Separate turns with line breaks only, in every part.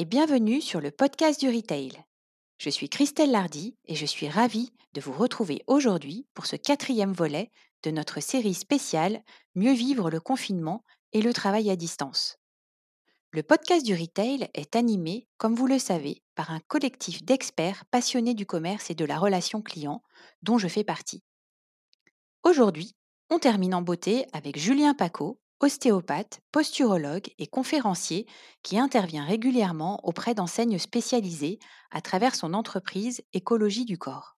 Et bienvenue sur le podcast du Retail. Je suis Christelle Lardy et je suis ravie de vous retrouver aujourd'hui pour ce quatrième volet de notre série spéciale Mieux vivre le confinement et le travail à distance. Le podcast du Retail est animé, comme vous le savez, par un collectif d'experts passionnés du commerce et de la relation client dont je fais partie. Aujourd'hui, on termine en beauté avec Julien Paco, ostéopathe, posturologue et conférencier qui intervient régulièrement auprès d'enseignes spécialisées à travers son entreprise Écologie du corps.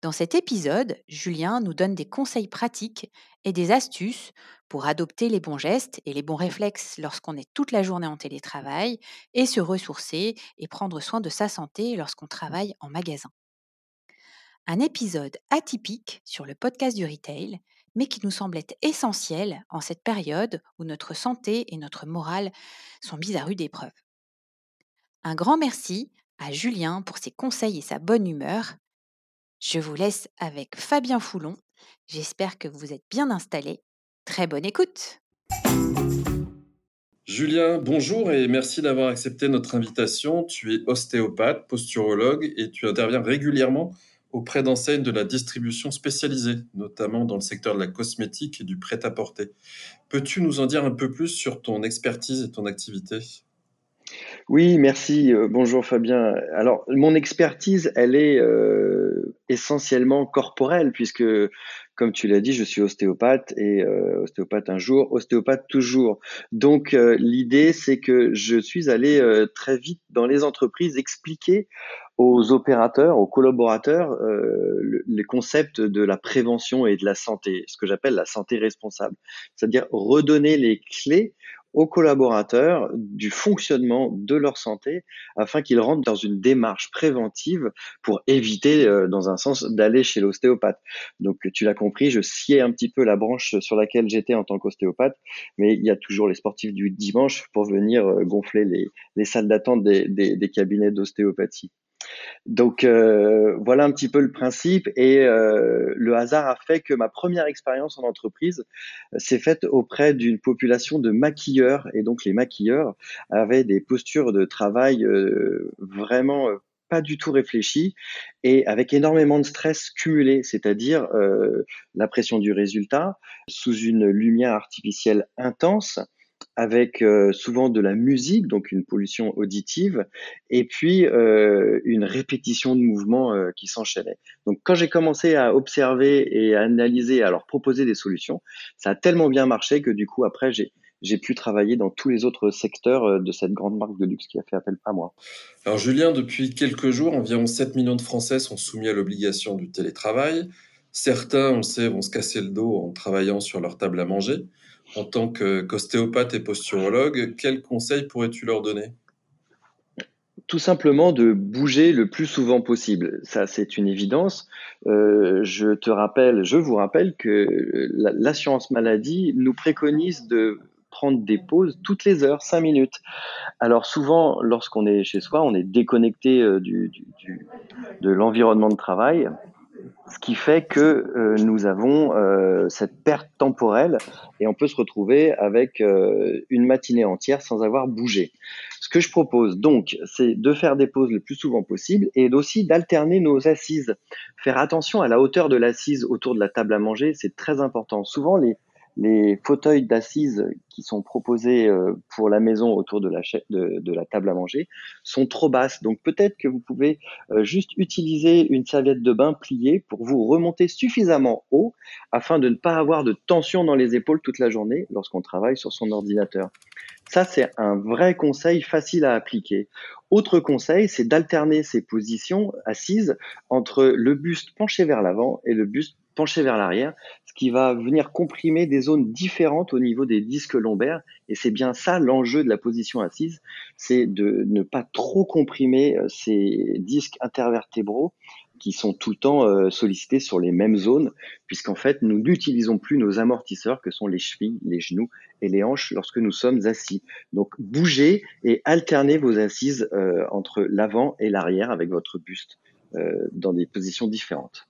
Dans cet épisode, Julien nous donne des conseils pratiques et des astuces pour adopter les bons gestes et les bons réflexes lorsqu'on est toute la journée en télétravail et se ressourcer et prendre soin de sa santé lorsqu'on travaille en magasin. Un épisode atypique sur le podcast du retail mais qui nous semble être essentiel en cette période où notre santé et notre morale sont mises à rude épreuve. Un grand merci à Julien pour ses conseils et sa bonne humeur. Je vous laisse avec Fabien Foulon. J'espère que vous êtes bien installés. Très bonne écoute.
Julien, bonjour et merci d'avoir accepté notre invitation. Tu es ostéopathe, posturologue et tu interviens régulièrement auprès d'enseignes de la distribution spécialisée, notamment dans le secteur de la cosmétique et du prêt-à-porter. Peux-tu nous en dire un peu plus sur ton expertise et ton activité?
Oui, merci. Euh, bonjour Fabien. Alors, mon expertise, elle est euh, essentiellement corporelle, puisque, comme tu l'as dit, je suis ostéopathe et euh, ostéopathe un jour, ostéopathe toujours. Donc, l'idée, c'est que je suis allé très vite dans les entreprises expliquer aux opérateurs, aux collaborateurs, euh, les concepts de la prévention et de la santé, ce que j'appelle la santé responsable, c'est-à-dire redonner les clés aux collaborateurs du fonctionnement de leur santé afin qu'ils rentrent dans une démarche préventive pour éviter, euh, dans un sens, d'aller chez l'ostéopathe. Donc, tu l'as compris, je sciais un petit peu la branche sur laquelle j'étais en tant qu'ostéopathe, mais il y a toujours les sportifs du dimanche pour venir euh, gonfler les, les salles d'attente des, des, des cabinets d'ostéopathie. Donc euh, voilà un petit peu le principe et euh, le hasard a fait que ma première expérience en entreprise euh, s'est faite auprès d'une population de maquilleurs et donc les maquilleurs avaient des postures de travail vraiment pas du tout réfléchies et avec énormément de stress cumulé, c'est-à-dire la pression du résultat sous une lumière artificielle intense avec euh, souvent de la musique, donc une pollution auditive, et puis euh, une répétition de mouvements euh, qui s'enchaînaient. Donc quand j'ai commencé à observer et à analyser, à leur proposer des solutions, ça a tellement bien marché que du coup après j'ai j'ai pu travailler dans tous les autres secteurs de cette grande marque de luxe qui a fait appel à moi.
Alors Julien, depuis quelques jours, environ 7 millions de Français sont soumis à l'obligation du télétravail. Certains, on le sait, vont se casser le dos en travaillant sur leur table à manger en tant qu'ostéopathe et posturologue, quels conseils pourrais-tu leur donner?
Tout simplement de bouger le plus souvent possible. Ça, c'est une évidence. Euh, je te rappelle, je vous rappelle que l'assurance maladie nous préconise de prendre des pauses toutes les heures, cinq minutes. Alors souvent, lorsqu'on est chez soi, on est déconnecté euh, de l'environnement de travail ce qui fait que euh, nous avons euh, cette perte temporelle et on peut se retrouver avec euh, une matinée entière sans avoir bougé. Ce que je propose donc, c'est de faire des pauses le plus souvent possible et aussi d'alterner nos assises. Faire attention à la hauteur de l'assise autour de la table à manger, c'est très important. Souvent, les, les fauteuils d'assises qui sont proposés euh, pour la maison autour de la, table à manger sont trop basses. Donc peut-être que vous pouvez euh, juste utiliser une serviette de bain pliée pour vous remonter suffisamment haut afin de ne pas avoir de tension dans les épaules toute la journée lorsqu'on travaille sur son ordinateur. Ça, c'est un vrai conseil facile à appliquer. Autre conseil, c'est d'alterner ces positions assises entre le buste penché vers l'avant et le buste penché vers l'arrière, ce qui va venir comprimer des zones différentes au niveau des disques lombaires. Et c'est bien ça l'enjeu de la position assise, c'est de ne pas trop comprimer euh, ces disques intervertébraux qui sont tout le temps euh, sollicités sur les mêmes zones, puisqu'en fait, nous n'utilisons plus nos amortisseurs que sont les chevilles, les genoux et les hanches lorsque nous sommes assis. Donc, bougez et alternez vos assises euh, entre l'avant et l'arrière avec votre buste dans des positions différentes.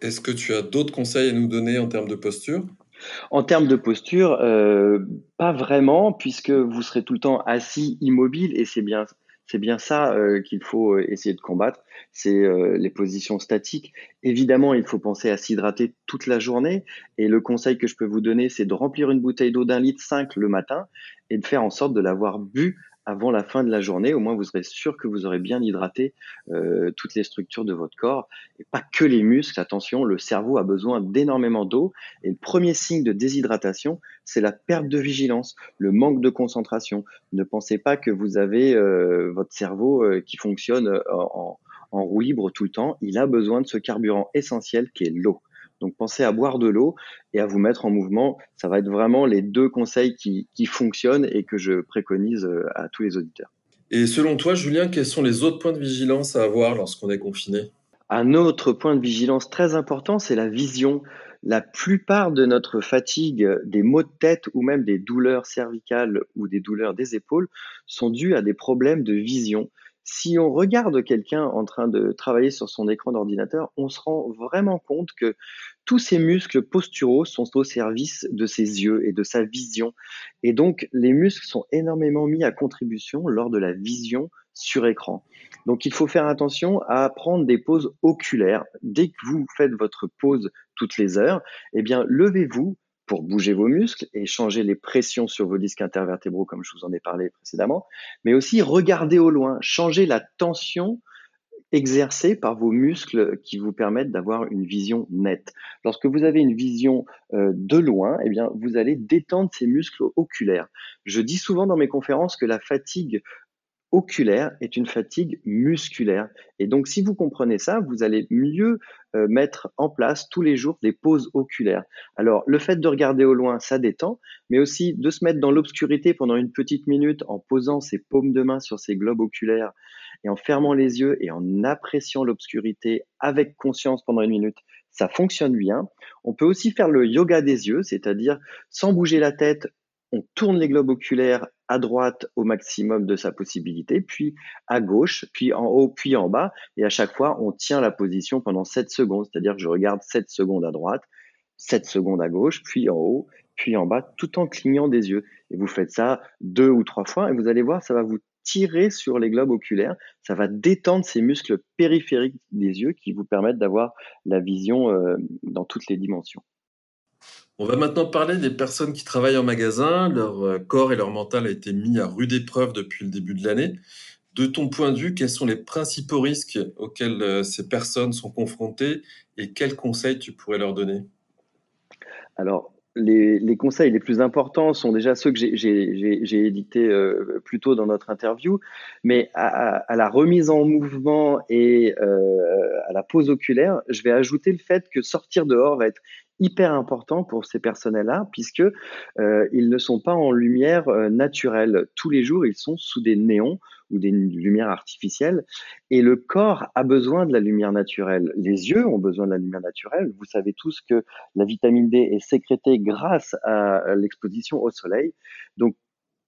Est-ce que tu as d'autres conseils à nous donner en termes de posture?
En termes de posture, euh, pas vraiment, puisque vous serez tout le temps assis, immobile, et c'est bien, c'est bien ça euh, qu'il faut euh, essayer de combattre, c'est les positions statiques. Évidemment, il faut penser à s'hydrater toute la journée, et le conseil que je peux vous donner, c'est de remplir une bouteille d'eau d'un litre 5 le matin et de faire en sorte de l'avoir bu avant la fin de la journée. Au moins, vous serez sûr que vous aurez bien hydraté euh, toutes les structures de votre corps et pas que les muscles. Attention, le cerveau a besoin d'énormément d'eau et le premier signe de déshydratation, c'est la perte de vigilance, le manque de concentration. Ne pensez pas que vous avez euh, votre cerveau euh, qui fonctionne en, en roue libre tout le temps. Il a besoin de ce carburant essentiel qui est l'eau. Donc pensez à boire de l'eau et à vous mettre en mouvement. Ça va être vraiment les deux conseils qui, fonctionnent et que je préconise euh, à tous les auditeurs.
Et selon toi, Julien, quels sont les autres points de vigilance à avoir lorsqu'on est confiné?
Un autre point de vigilance très important, c'est la vision. La plupart de notre fatigue, des maux de tête ou même des douleurs cervicales ou des douleurs des épaules sont dues à des problèmes de vision. Si on regarde quelqu'un en train de travailler sur son écran d'ordinateur, on se rend vraiment compte que tous ces muscles posturaux sont au service de ses yeux et de sa vision. Et donc, les muscles sont énormément mis à contribution lors de la vision sur écran. Donc, il faut faire attention à prendre des pauses oculaires. Dès que vous faites votre pause toutes les heures, eh bien, levez-vous, pour bouger vos muscles et changer les pressions sur vos disques intervertébraux, comme je vous en ai parlé précédemment, mais aussi regarder au loin, changer la tension exercée par vos muscles qui vous permettent d'avoir une vision nette. Lorsque vous avez une vision euh, de loin, eh bien, vous allez détendre ces muscles oculaires. Je dis souvent dans mes conférences que la fatigue oculaire est une fatigue musculaire. Et donc, si vous comprenez ça, vous allez mieux euh, mettre en place tous les jours des pauses oculaires. Alors, le fait de regarder au loin, ça détend, mais aussi de se mettre dans l'obscurité pendant une petite minute en posant ses paumes de main sur ses globes oculaires et en fermant les yeux et en appréciant l'obscurité avec conscience pendant une minute, ça fonctionne bien. On peut aussi faire le yoga des yeux, c'est-à-dire sans bouger la tête, on tourne les globes oculaires à droite au maximum de sa possibilité, puis à gauche, puis en haut, puis en bas. Et à chaque fois, on tient la position pendant 7 secondes. C'est-à-dire que je regarde 7 secondes à droite, 7 secondes à gauche, puis en haut, puis en bas, tout en clignant des yeux. Et vous faites ça deux ou trois fois et vous allez voir, ça va vous tirer sur les globes oculaires. Ça va détendre ces muscles périphériques des yeux qui vous permettent d'avoir la vision euh, dans toutes les dimensions.
On va maintenant parler des personnes qui travaillent en magasin. Leur euh, corps et leur mental a été mis à rude épreuve depuis le début de l'année. De ton point de vue, quels sont les principaux risques auxquels euh, ces personnes sont confrontées et quels conseils tu pourrais leur donner?
Alors, les, conseils les plus importants sont déjà ceux que j'ai édités euh, plus tôt dans notre interview, mais à, la remise en mouvement et à la pose oculaire, je vais ajouter le fait que sortir dehors va être hyper important pour ces personnels-là, puisque euh, ils ne sont pas en lumière euh, naturelle. Tous les jours, ils sont sous des néons ou des lumières artificielles, et le corps a besoin de la lumière naturelle. Les yeux ont besoin de la lumière naturelle. Vous savez tous que la vitamine D est sécrétée grâce à l'exposition au soleil. Donc,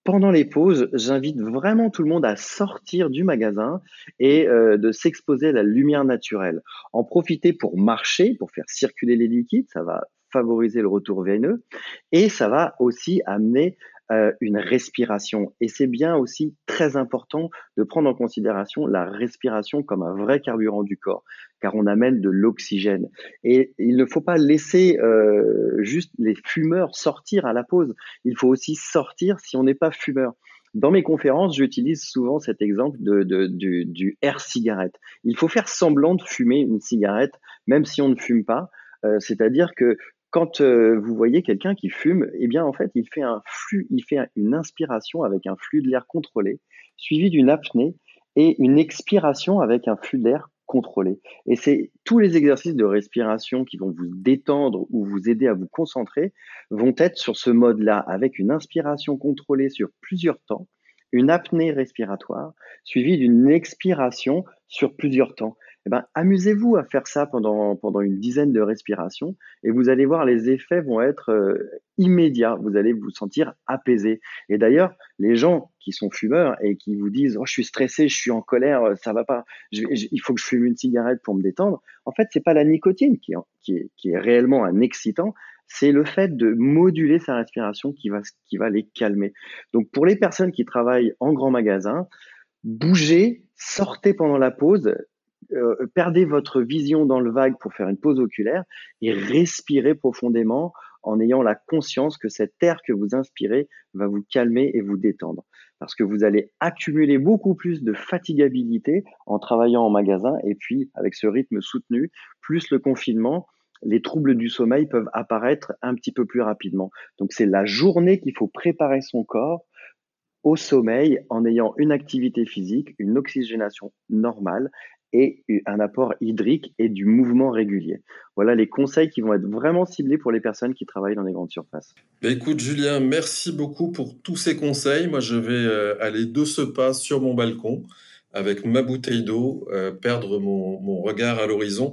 pendant les pauses, j'invite vraiment tout le monde à sortir du magasin et euh, de s'exposer à la lumière naturelle. En profiter pour marcher, pour faire circuler les liquides, ça va favoriser le retour veineux et ça va aussi amener euh, une respiration. Et c'est bien aussi très important de prendre en considération la respiration comme un vrai carburant du corps, car on amène de l'oxygène. Et il ne faut pas laisser euh, juste les fumeurs sortir à la pause. Il faut aussi sortir si on n'est pas fumeur. Dans mes conférences, j'utilise souvent cet exemple de, du, du air cigarette. Il faut faire semblant de fumer une cigarette, même si on ne fume pas. Euh, c'est-à-dire que quand euh, vous voyez quelqu'un qui fume, eh bien en fait, il fait un flux, il fait une inspiration avec un flux de l'air contrôlé, suivi d'une apnée et une expiration avec un flux d'air contrôlé. Et c'est tous les exercices de respiration qui vont vous détendre ou vous aider à vous concentrer vont être sur ce mode-là, avec une inspiration contrôlée sur plusieurs temps, une apnée respiratoire, suivie d'une expiration sur plusieurs temps eh ben, amusez-vous à faire ça pendant, pendant une dizaine de respirations et vous allez voir, les effets vont être euh, immédiats. Vous allez vous sentir apaisé. Et d'ailleurs, les gens qui sont fumeurs et qui vous disent oh, je suis stressé, je suis en colère, ça va pas, il faut que je fume une cigarette pour me détendre. En fait, c'est pas la nicotine qui, qui, est, qui est réellement un excitant, c'est le fait de moduler sa respiration qui va, qui va les calmer. Donc pour les personnes qui travaillent en grand magasin, bougez, sortez pendant la pause, euh, perdez votre vision dans le vague pour faire une pause oculaire et respirez profondément en ayant la conscience que cet air que vous inspirez va vous calmer et vous détendre. Parce que vous allez accumuler beaucoup plus de fatigabilité en travaillant en magasin et puis avec ce rythme soutenu, plus le confinement, les troubles du sommeil peuvent apparaître un petit peu plus rapidement. Donc c'est la journée qu'il faut préparer son corps au sommeil en ayant une activité physique, une oxygénation normale et un apport hydrique et du mouvement régulier. Voilà les conseils qui vont être vraiment ciblés pour les personnes qui travaillent dans les grandes surfaces.
Bah, écoute Julien, merci beaucoup pour tous ces conseils. Moi, je vais euh, aller de ce pas sur mon balcon avec ma bouteille d'eau, euh, perdre mon, mon regard à l'horizon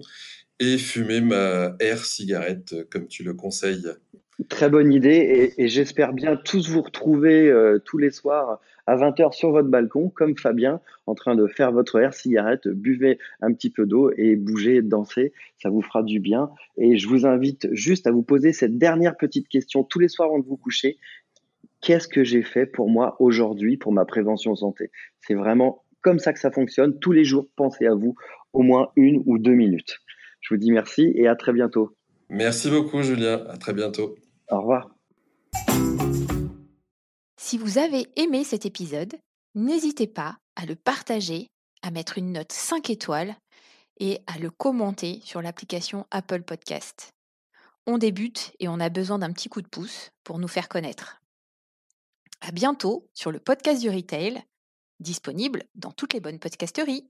et fumer ma air cigarette comme tu le conseilles.
Très bonne idée et, j'espère bien tous vous retrouver euh, tous les soirs à 20h sur votre balcon comme Fabien en train de faire votre air cigarette, buvez un petit peu d'eau et bougez, dansez, ça vous fera du bien. Et je vous invite juste à vous poser cette dernière petite question tous les soirs avant de vous coucher. Qu'est-ce que j'ai fait pour moi aujourd'hui pour ma prévention santé? C'est vraiment comme ça que ça fonctionne. Tous les jours, pensez à vous au moins une ou deux minutes. Je vous dis merci et à très bientôt.
Merci beaucoup Julien, à très bientôt.
Au revoir.
Si vous avez aimé cet épisode, n'hésitez pas à le partager, à mettre une note 5 étoiles et à le commenter sur l'application Apple Podcast. On débute et on a besoin d'un petit coup de pouce pour nous faire connaître. À bientôt sur le podcast du retail, disponible dans toutes les bonnes podcasteries.